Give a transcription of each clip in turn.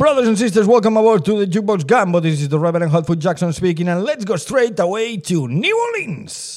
Brothers and sisters, welcome aboard to the Jukebox Gambo. This is the Reverend Hotfoot Jackson speaking, and let's go straight away to New Orleans.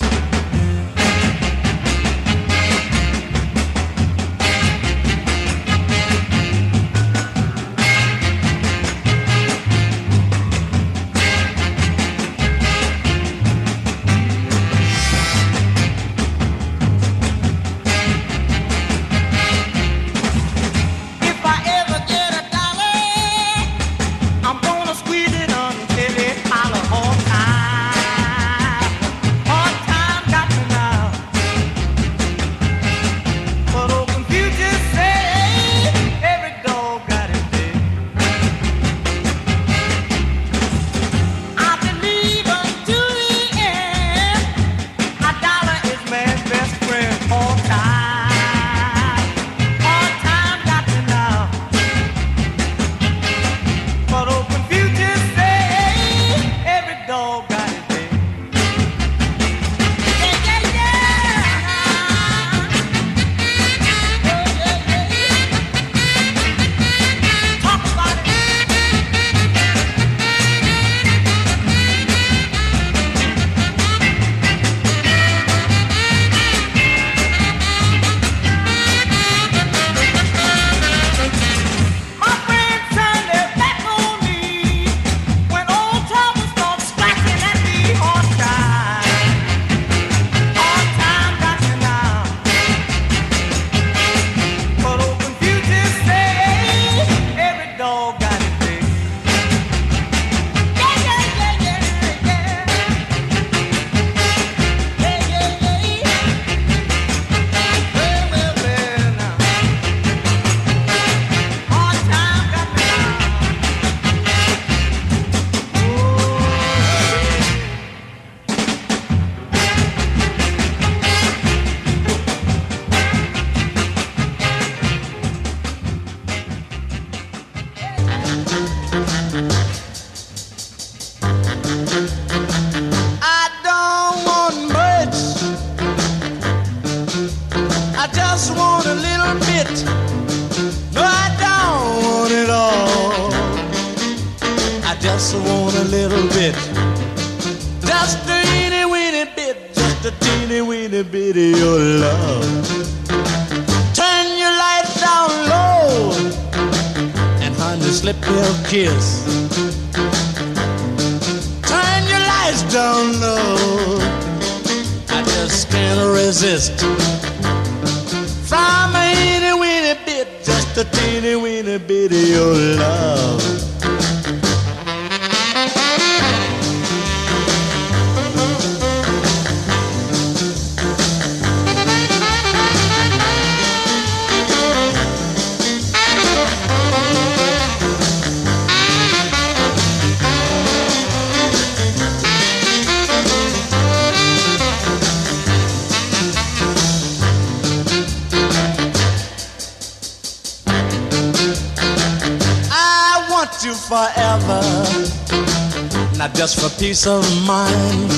Peace of mind.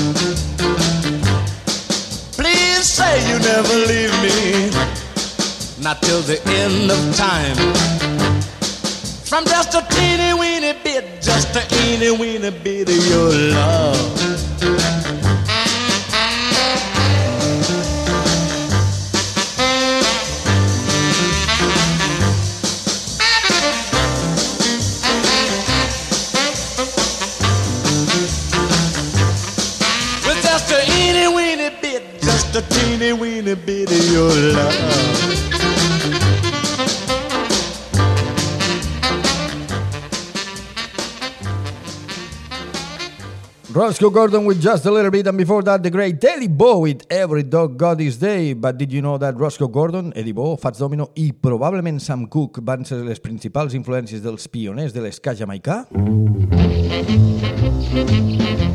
Please say you never leave me, not till the end of time. From just a teeny weeny bit, just a teeny weeny bit of love. Roscoe Gordon with Just a Little Bit, and before that, the great Eddie Bo with Every Dog Got His Day. But did you know that Roscoe Gordon, Eddie Bo, Fats Domino i probablement Sam Cooke van ser les principals influències dels pioners de l'esca jamaicà? Mm -hmm.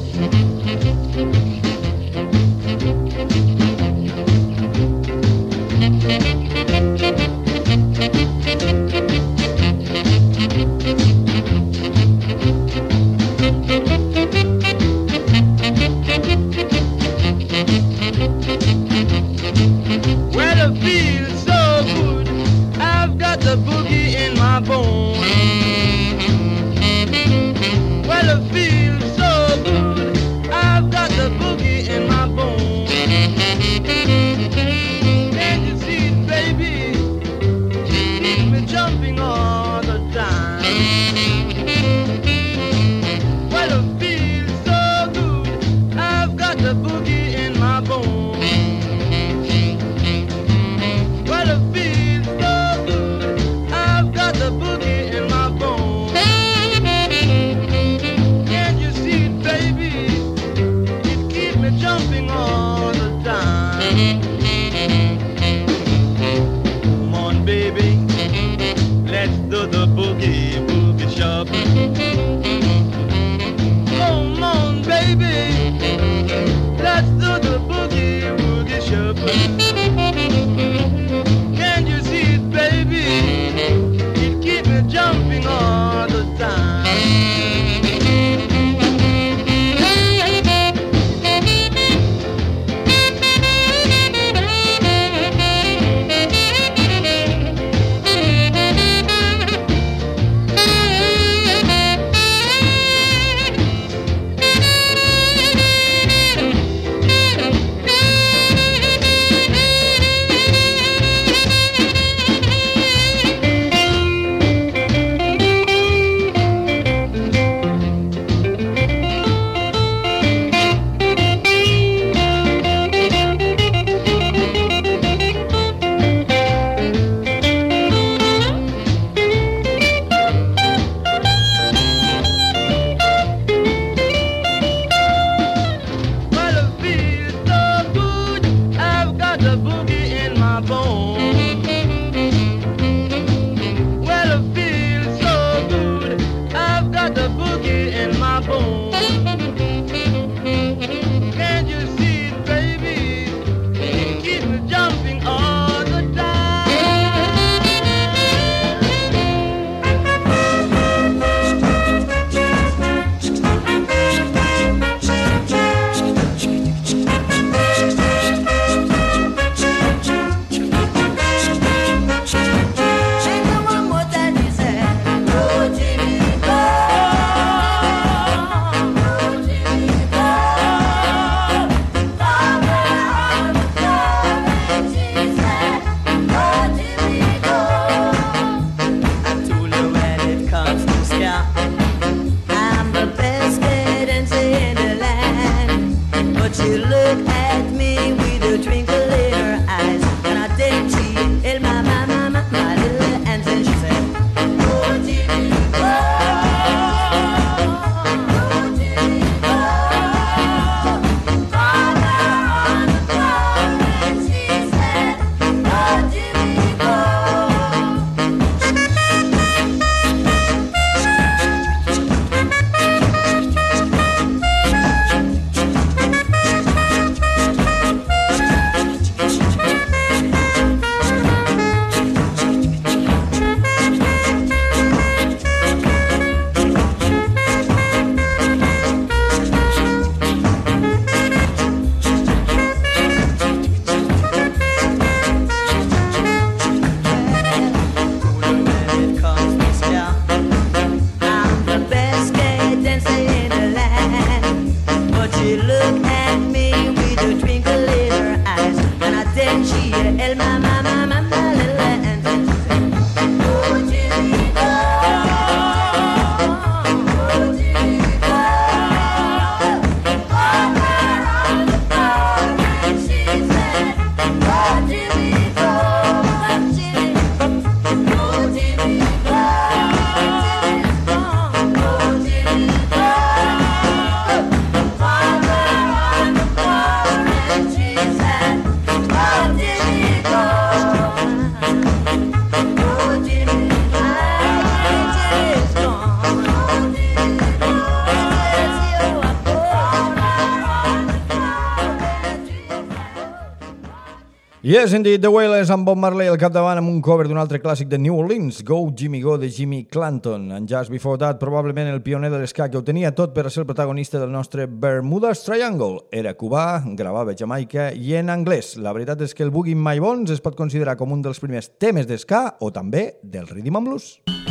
Yes, indeed, The Wailers amb Bob Marley al capdavant amb un cover d'un altre clàssic de New Orleans, Go Jimmy Go de Jimmy Clanton. And just before that, probablement el pioner de l'esca que ho tenia tot per ser el protagonista del nostre Bermuda's Triangle. Era cubà, gravava a Jamaica i en anglès. La veritat és que el Boogie My Bones es pot considerar com un dels primers temes d'esca o també del Rhythm and Blues.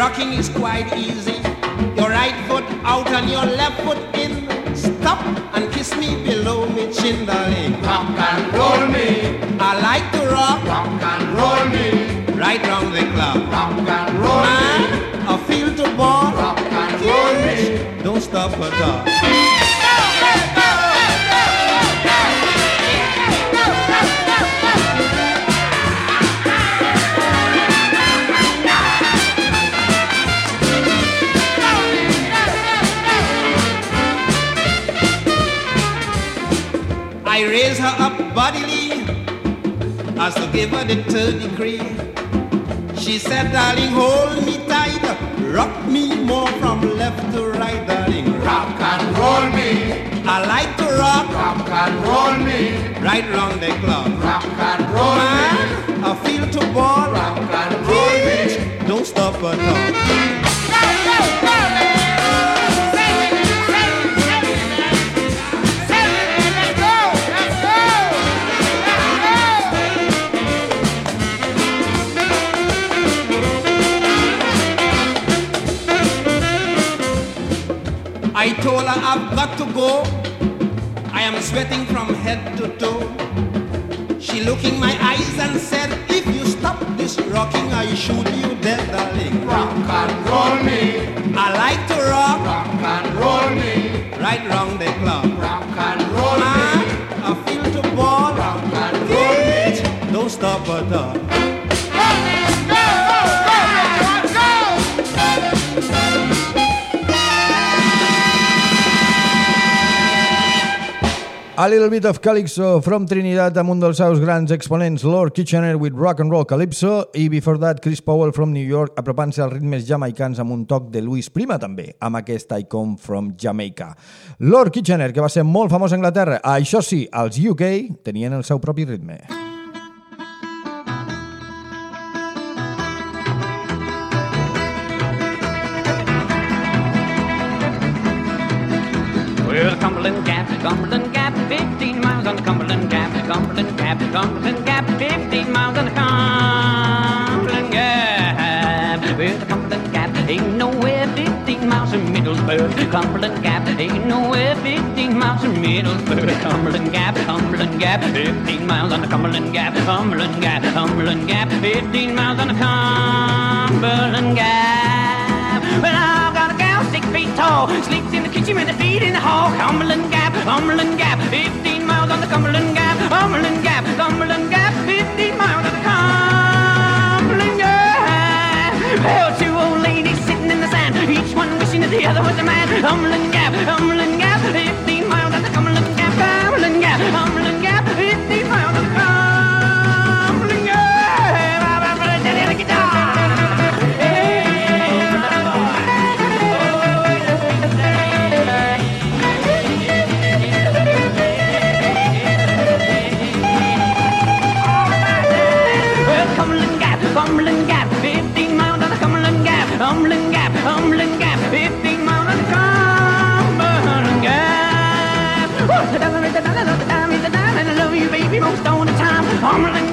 rocking is quite easy. Your right foot out and your left foot in. Stop and kiss me below me chin, darling. Rock and roll me. I like to rock. Rock and roll me. Right round the club. Rock and roll Man, me. I feel to ball. Rock and roll me. Don't stop at all. Bodily as to give her the third degree. She said, darling, hold me tight, rock me more from left to right, darling. Rock and roll me. I like to rock. Rock and roll me. Right round the clock. Sweating from head to toe. She looked A little bit of Calypso from Trinidad amb un dels seus grans exponents, Lord Kitchener with Rock and Roll Calypso i before that Chris Powell from New York apropant-se als ritmes jamaicans amb un toc de Louis Prima també, amb aquest I Come From Jamaica. Lord Kitchener, que va ser molt famós a Anglaterra, això sí, als UK tenien el seu propi ritme. Well, Cumberland Gap, Cumberland Gap, Cumberland Gap, Cumberland Gap, 15 miles on the Cumberland Gap. Well, the Cumberland Gap ain't nowhere 15 miles from Middlesboro. Cumberland Gap ain't nowhere 15 miles from Middlesboro. Cumberland Gap, Cumberland Gap, 15 miles on the Cumberland Gap, Cumberland Gap, Cumberland Gap, 15 miles on the Cumberland Gap. Well, I've got a gal six feet tall, sleeps in the kitchen with her feet in the hall. Cumberland Gap, Cumberland Gap, 15 miles on the Cumberland Gap, Cumberland Gap, Cumberland Gap, 15 miles on the Cumberland Gap. Well, two old ladies sitting in the sand, each one wishing that the other was a man. Cumberland Gap, Cumberland down the time. I'm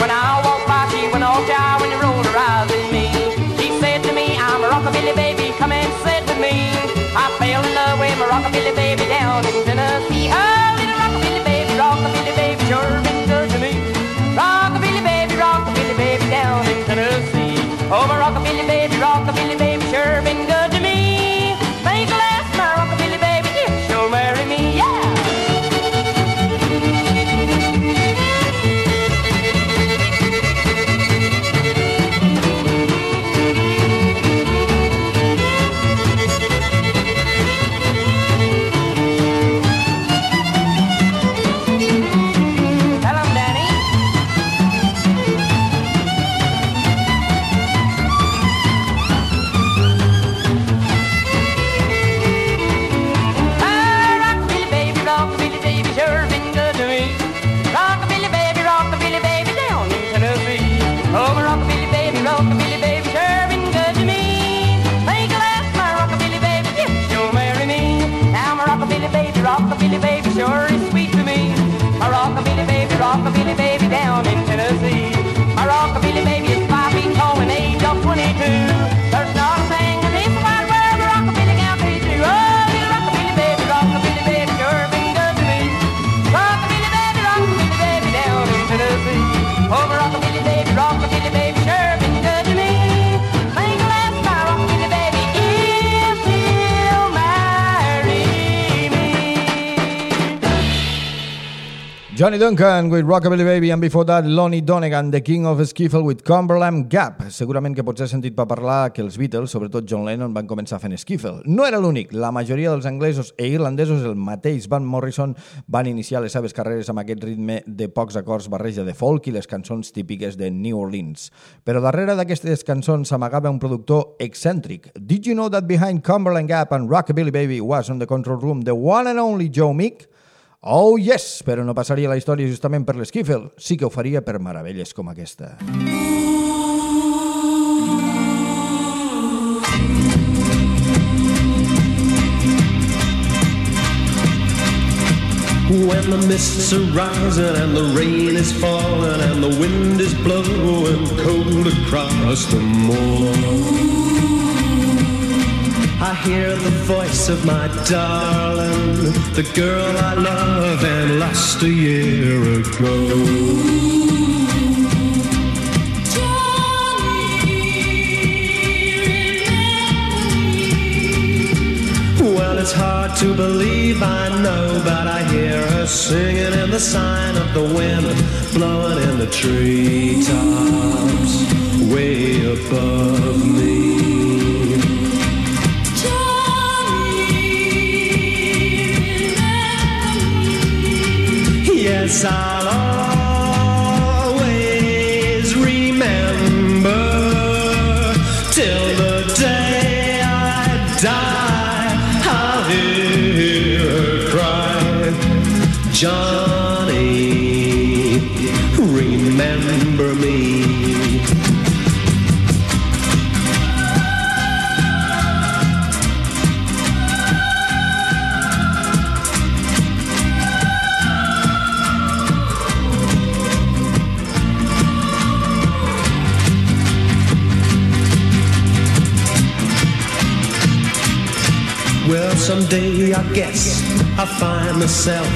When I walked by, she went all shy when you rolled her eyes at me. She said to me, I'm a rockabilly baby, come and sit with me. I fell in love with my rockabilly baby down in Tennessee. Oh, little rockabilly baby, rockabilly baby, sure been good to me. Rockabilly baby, rockabilly baby down in Tennessee. over. Johnny Duncan with Rockabilly Baby and before that Lonnie Donegan, the king of skiffle with Cumberland Gap. Segurament que potser has sentit per parlar que els Beatles, sobretot John Lennon, van començar fent skiffle. No era l'únic. La majoria dels anglesos e irlandesos, el mateix Van Morrison, van iniciar les seves carreres amb aquest ritme de pocs acords barreja de folk i les cançons típiques de New Orleans. Però darrere d'aquestes cançons s'amagava un productor excèntric. Did you know that behind Cumberland Gap and Rockabilly Baby was on the control room the one and only Joe Meek? Oh, yes! Però no passaria la història justament per l'Skiffle. Sí que ho faria per meravelles com aquesta. When the mists are rising and the rain is falling and the wind is blowing cold across the moor. I hear the voice of my darling, the girl I love and lost a year ago. Well, it's hard to believe, I know, but I hear her singing in the sign of the wind, blowing in the treetops, way above me. Yes, someday I guess I'll find myself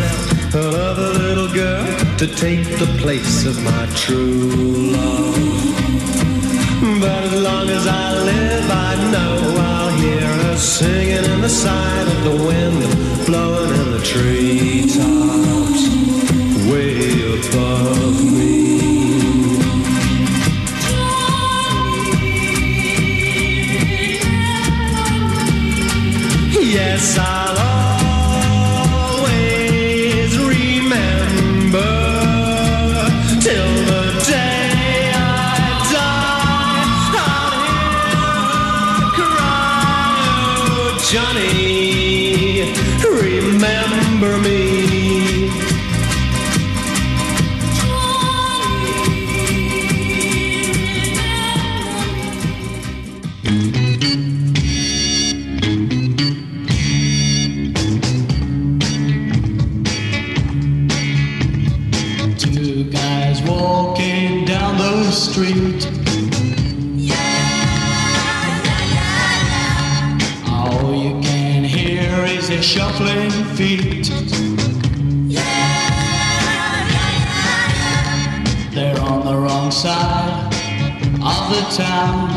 another little girl to take the place of my true love. But as long as I live, I know I'll hear her singing in the side of the wind, blowing in the treetops, way Yes, town.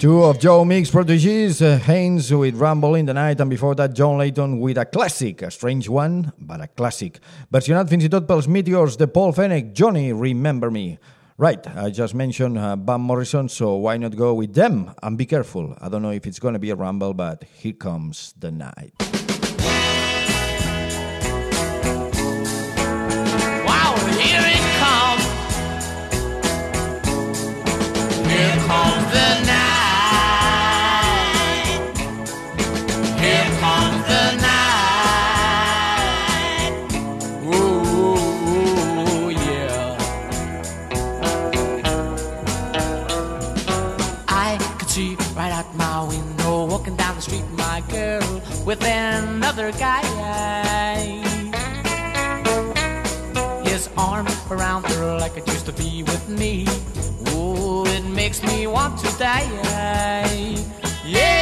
Two of Joe Meek's proteges, uh, Heinz with Rumble in the Night, and before that, John Leyton with a classic, a strange one, but a classic. Versionat fins i tot pels Meteors de Paul Fenech, Johnny, Remember Me. Right, I just mentioned uh, Van Morrison, so why not go with them? And be careful, I don't know if it's going to be a rumble, but here comes the night. Wow, here it comes. Here comes the night. With another guy. His arm around her like it used to be with me. Oh, it makes me want to die. Yeah,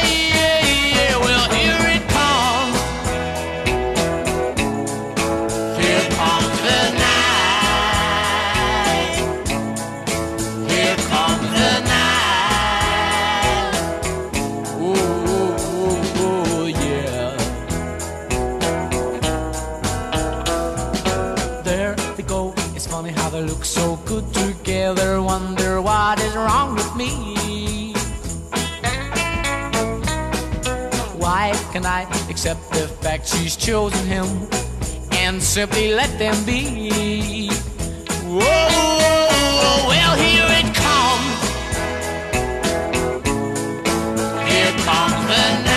what is wrong with me. Why can I accept the fact she's chosen him and simply let them be? Whoa, well, here it comes. Here comes the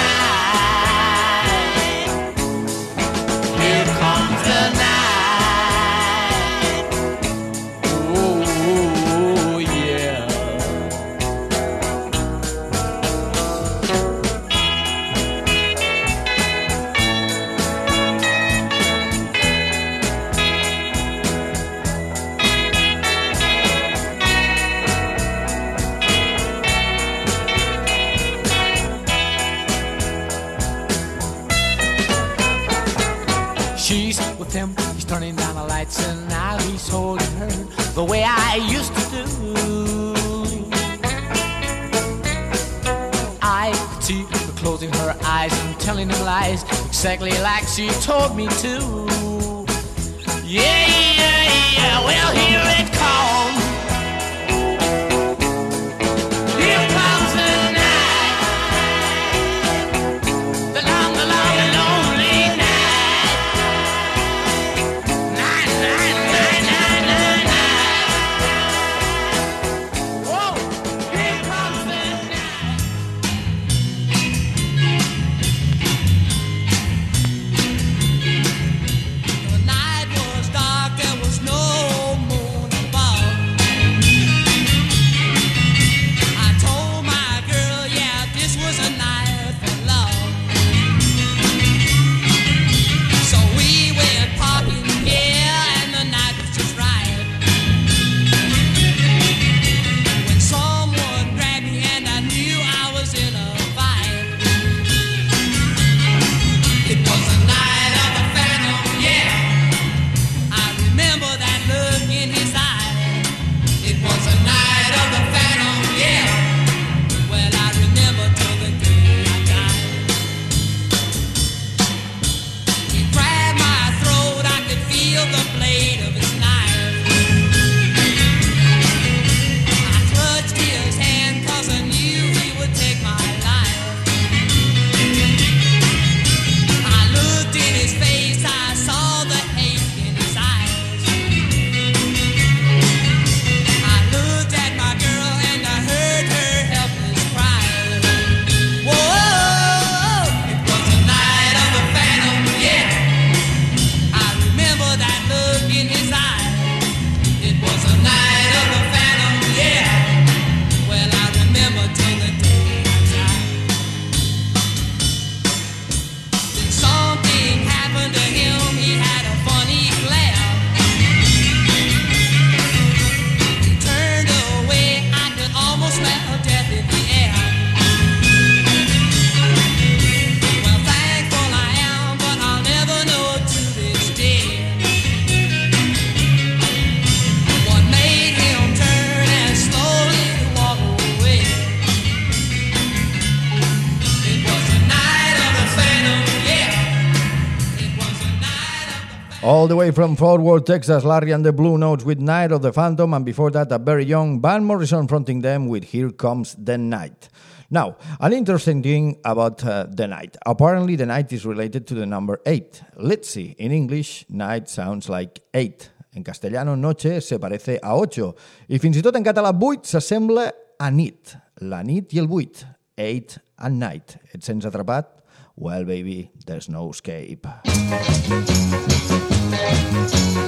eyes and telling him lies, exactly like she told me to. Yeah, yeah, yeah, well, here it comes. All the way from Fort Worth, Texas, Larry and the Blue Notes with Night of the Phantom, and before that, a very young Van Morrison fronting them with Here Comes the Night. Now, an interesting thing about uh, the night. Apparently, the night is related to the number eight. Let's see. In English, night sounds like eight. En castellano, noche se parece a ocho. I fins i tot en català, buit s'assembla a nit. La nit i el buit. Eight and night. Et sents atrapat? Well, baby, there's no escape. Thank you.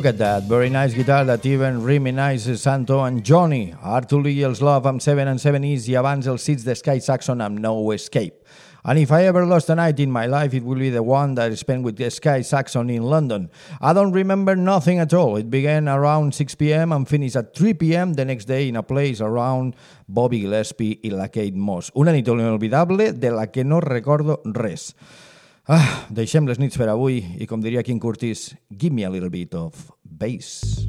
Look at that, very nice guitar that even really nice Santo and Johnny. Arthur Lee els Love amb 7 and 7 East i abans els Seeds de Sky Saxon amb No Escape. And if I ever lost a night in my life, it will be the one that I spent with Sky Saxon in London. I don't remember nothing at all. It began around 6 p.m. and finished at 3 p.m. the next day in a place around Bobby Gillespie i la Kate Moss. Una nit inolvidable de la que no recordo res. Ah, deixem les nits per avui i, com diria King Curtis, give me a little bit of bass.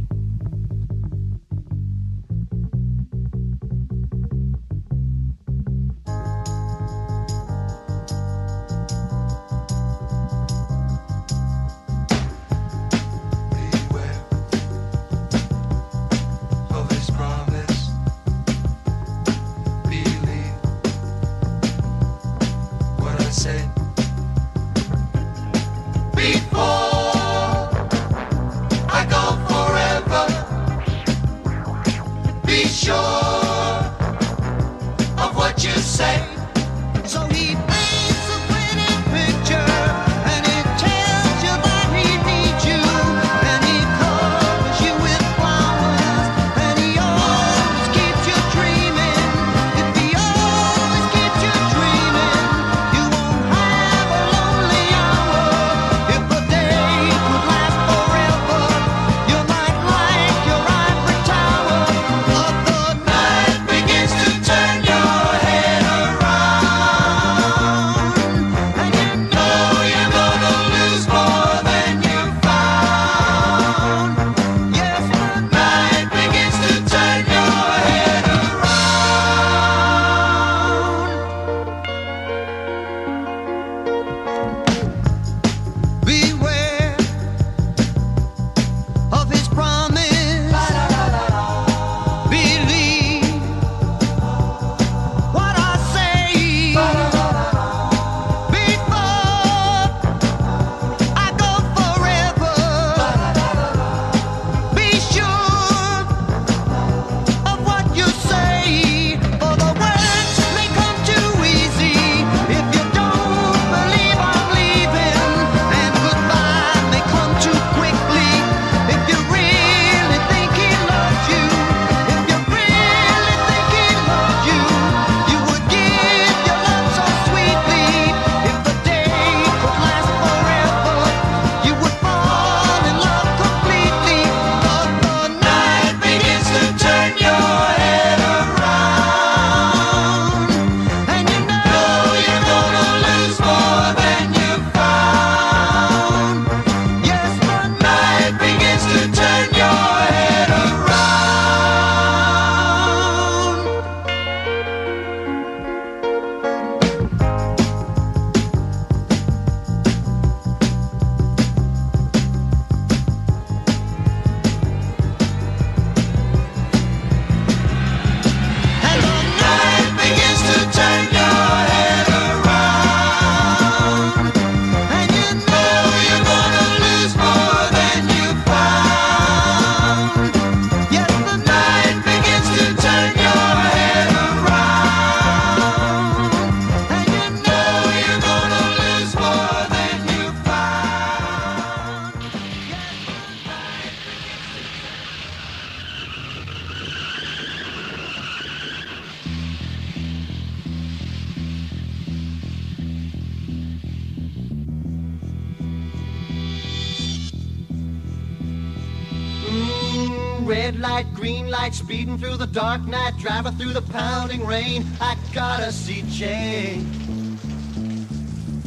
Dark night, driving through the pounding rain. I gotta see Jane.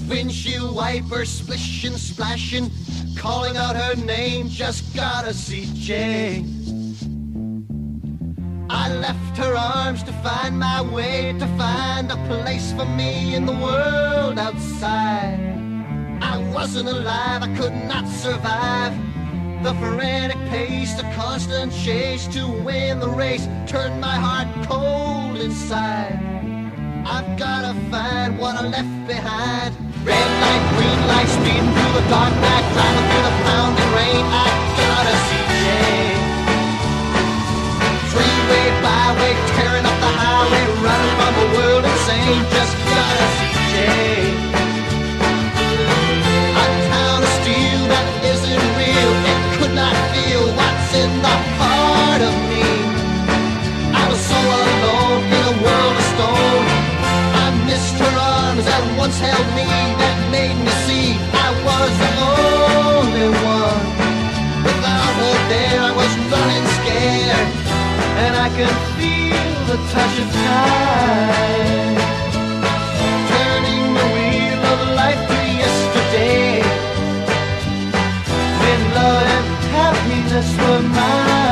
Windshield wipers splishing, splashing, calling out her name. Just gotta see Jane. I left her arms to find my way, to find a place for me in the world outside. I wasn't alive, I could not survive. The frantic pace, the constant chase to win the race turned my heart cold inside. I've gotta find what I left behind. Red light, green light, speeding through the dark night, driving through the pounding rain. I gotta see Jane. Freeway, byway, tearing up the highway, running from the world insane. Just gotta see the heart of me. I was so alone in a world of stone. I missed her arms that once held me, that made me see I was the only one. Without her there, I was running scared, and I could feel the touch of time. Happiness were mine.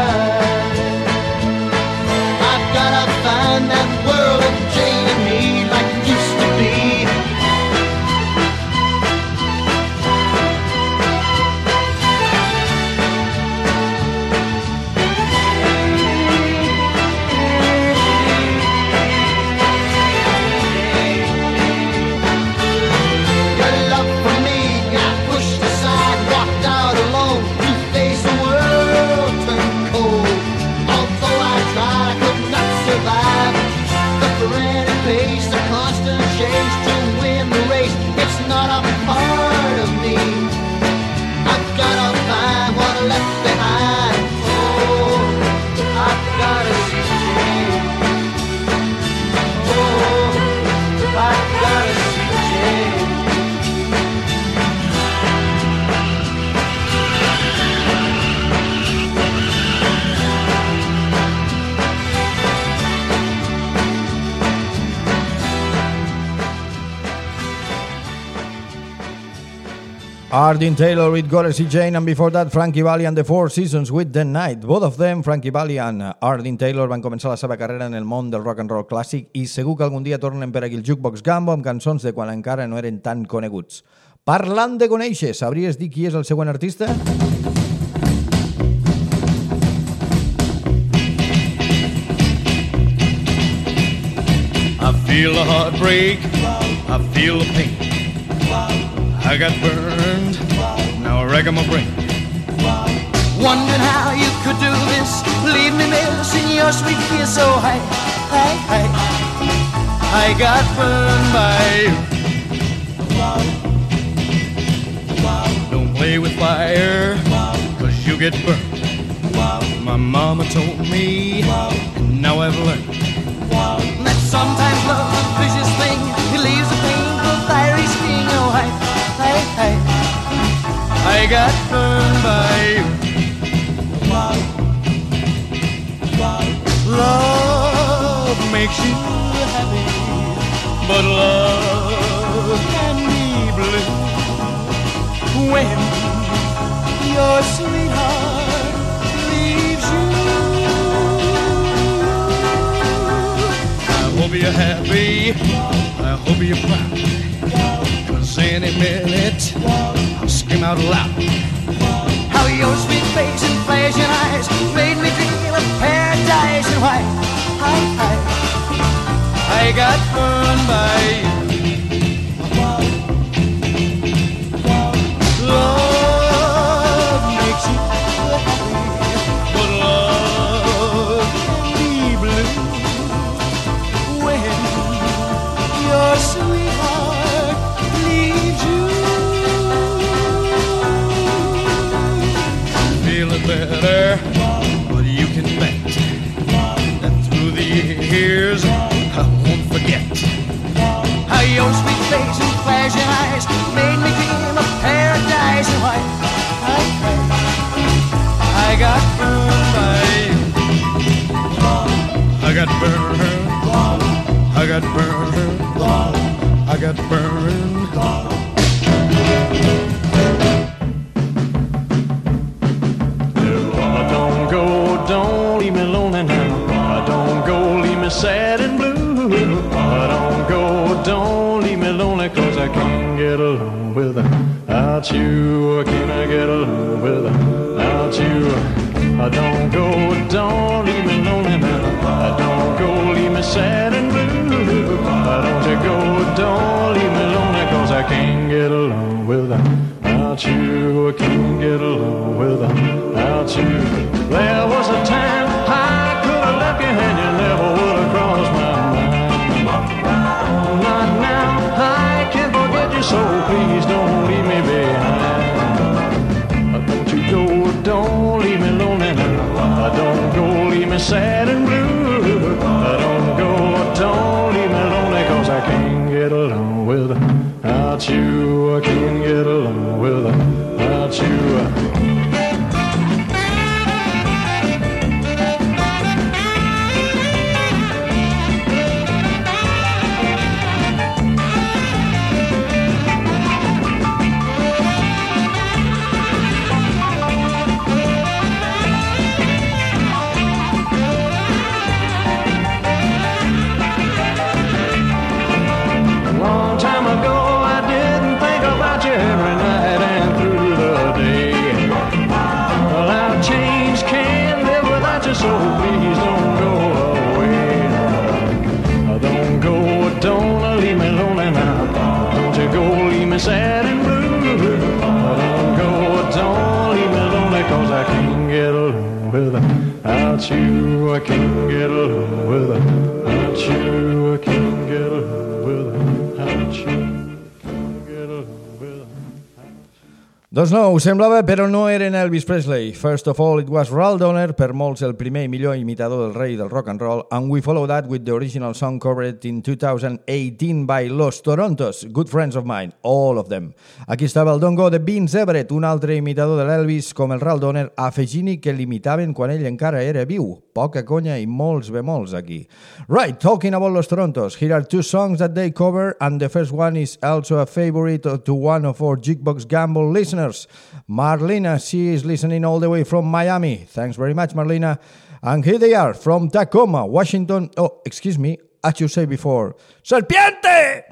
Ardin Taylor with See Jane, and before that, Frankie Valli and the Four Seasons with The Night. Both of them, Frankie Valli and Ardin Taylor, van començar la seva carrera en el món del rock and roll clàssic i segur que algun dia tornen per aquí el Jukebox Gambo amb cançons de quan encara no eren tan coneguts. Parlant de conèixer, sabries dir qui és el següent artista? I feel the heartbreak, I feel the pain. I got burned, now I reckon my brain. Wondering how you could do this, leave me missing your sweet kiss so high, high, high. I got burned by you. Don't play with fire, cause you get burned. My mama told me, and now I've learned. That sometimes love's I got burned by you. Love makes you happy, but love can be blue when your sweetheart leaves you. I hope you're happy. I hope you're proud. Cause any minute I'll scream out loud. How your sweet face and flashing eyes made me dream of paradise and why, high, high. I got burned by you. Face and flashing eyes made me dream of paradise and why, high, high. I got burned by you. I got burned. I got burned. I got burned. Oh, don't go, don't leave me lonely now. Don't go, leave me sad without you. Can I get along without you? Don't go, don't leave me lonely now. Don't go, leave me sad and blue. Don't you go, don't leave me lonely, cause I can't get along without you. I Doncs no, ho semblava, però no eren Elvis Presley. First of all, it was Ral Donner, per molts el primer i millor imitador del rei del rock and roll, and we follow that with the original song covered in 2018 by Los Torontos, good friends of mine, all of them. Aquí estava el Dongo de Vince Everett, un altre imitador de l'Elvis com el Ral Donner, afegint-hi que l'imitaven quan ell encara era viu. Poca conya i molts bemols aquí. Right, talking about Los Torontos, here are two songs that they cover, and the first one is also a favorite to one of our Jukebox Gamble listeners, Marlena. She is listening all the way from Miami. Thanks very much, Marlena. And here they are from Tacoma, Washington. Oh, excuse me, as you say before, Serpiente!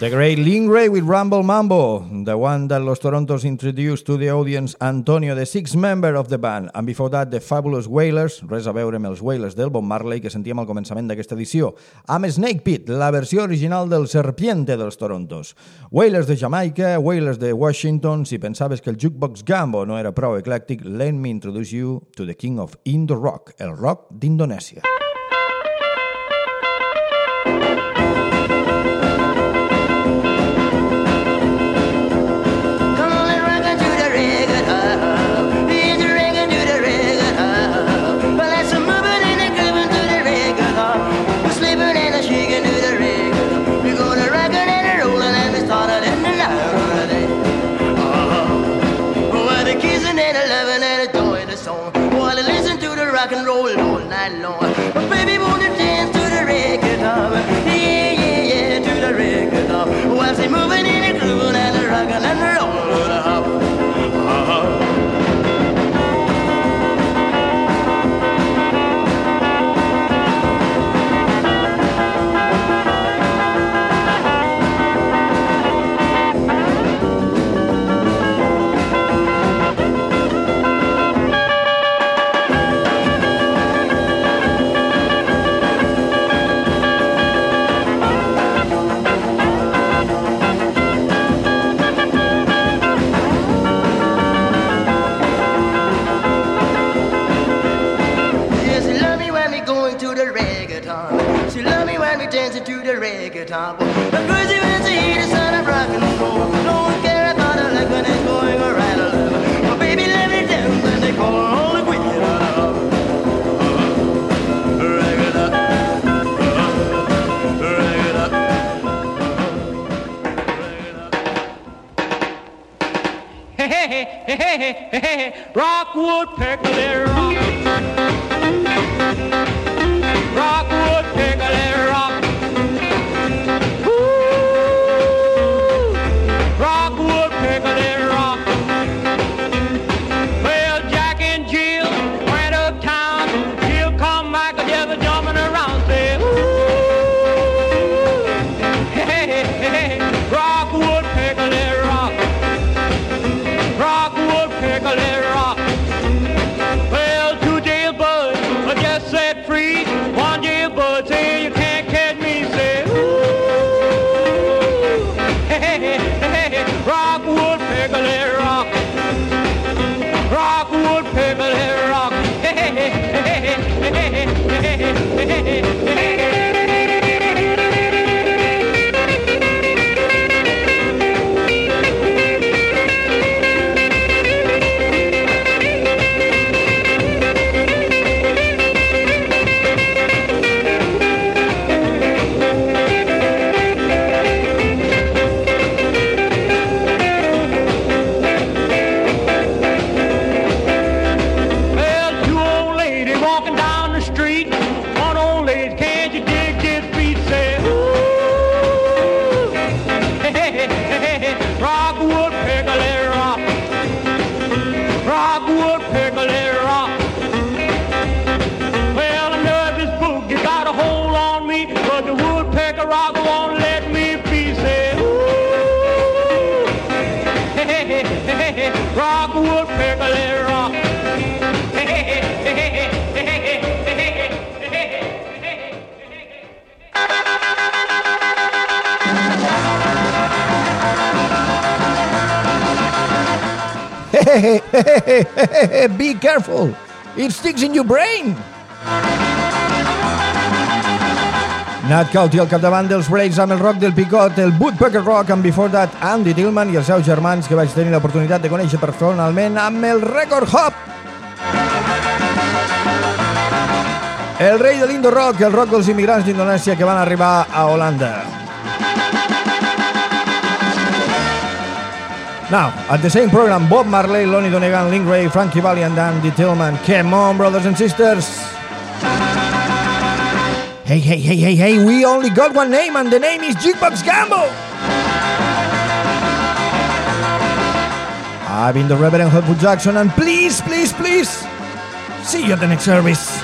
The great Lingray with Rumble Mambo, the one that Los Torontos introduced to the audience Antonio, the sixth member of the band, and before that the Fabulous Wailers, res a veure amb els Wailers del Bob Marley que sentíem al començament d'aquesta edició, amb Snake Pit, la versió original del Serpiente dels Torontos. Wailers de Jamaica, Wailers de Washington, si pensaves que el Jukebox Gambo no era prou eclèctic, let me introduce you to the king of Indo-Rock, el rock d'Indonèsia. The reggaeton. But she hear the sound of rock and roll. Don't care about her like when it's going along. But baby, let me dance and they call her all the queen of. Hey, hey, hey, hey, hey, hey, Rockwood. Rockwood Hey, hey, hey, be careful! It sticks in your brain! Nat Cauty al capdavant dels Braves amb el rock del picot, el Woodpecker Rock, and before that Andy Tillman i els seus germans que vaig tenir l'oportunitat de conèixer personalment amb el Record Hop. El rei de l'Indo-Rock, el rock dels immigrants d'Indonèsia que van arribar a Holanda. Now, at the same program, Bob Marley, Lonnie Donegan, Link Wray, Frankie Valli, and Andy Tielman. Come on, brothers and sisters. Hey, hey, hey, hey, hey, we only got one name, and the name is Jukebox Gamble. I've been the Reverend Hopeful Jackson, and please, please, please, see you at the next service.